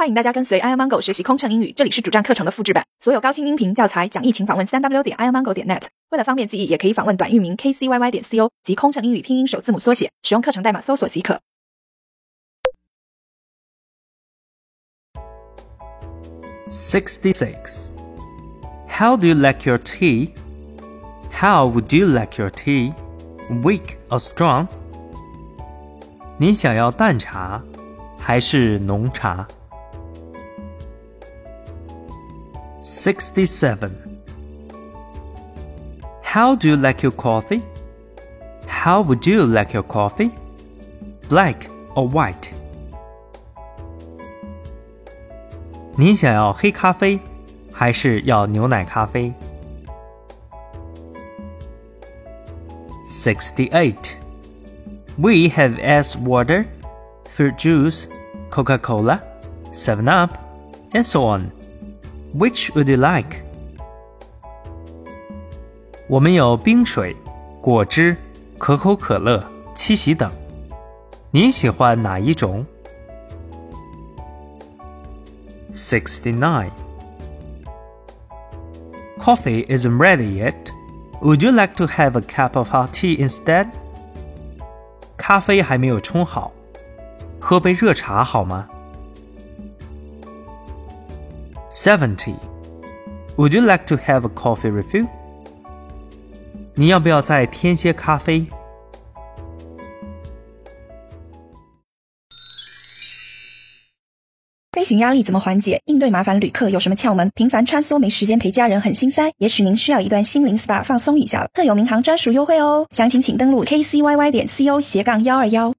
欢迎大家跟随 i amango 学习空乘英语，这里是主站课程的复制版，所有高清音频教材讲义，请访问三 w 点 i amango 点 net。为了方便记忆，也可以访问短域名 kcyy 点 co 及空乘英语拼音首字母缩写，使用课程代码搜索即可。Sixty six. How do you like your tea? How would you like your tea? Weak or strong? 你想要淡茶还是浓茶 ？67. How do you like your coffee? How would you like your coffee? Black or white? 你想要黑咖啡，还是要牛奶咖啡？Sixty-eight. We have ice water, fruit juice, Coca-Cola, Seven Up, and so on. Which would you like? 我们有冰水、果汁、可口可乐、七喜等。你喜欢哪一种？69. Coffee isn't ready yet. Would you like to have a cup of hot tea instead? 咖啡还没有冲好，喝杯热茶好吗 ？70. Would you like to have a coffee refill? 你要不要再添些咖啡？飞行压力怎么缓解？应对麻烦旅客有什么窍门？频繁穿梭没时间陪家人很心塞，也许您需要一段心灵 SPA 放松一下了。特有民航专属优惠哦，详情请登录 kcyy 点 co 斜杠幺二幺。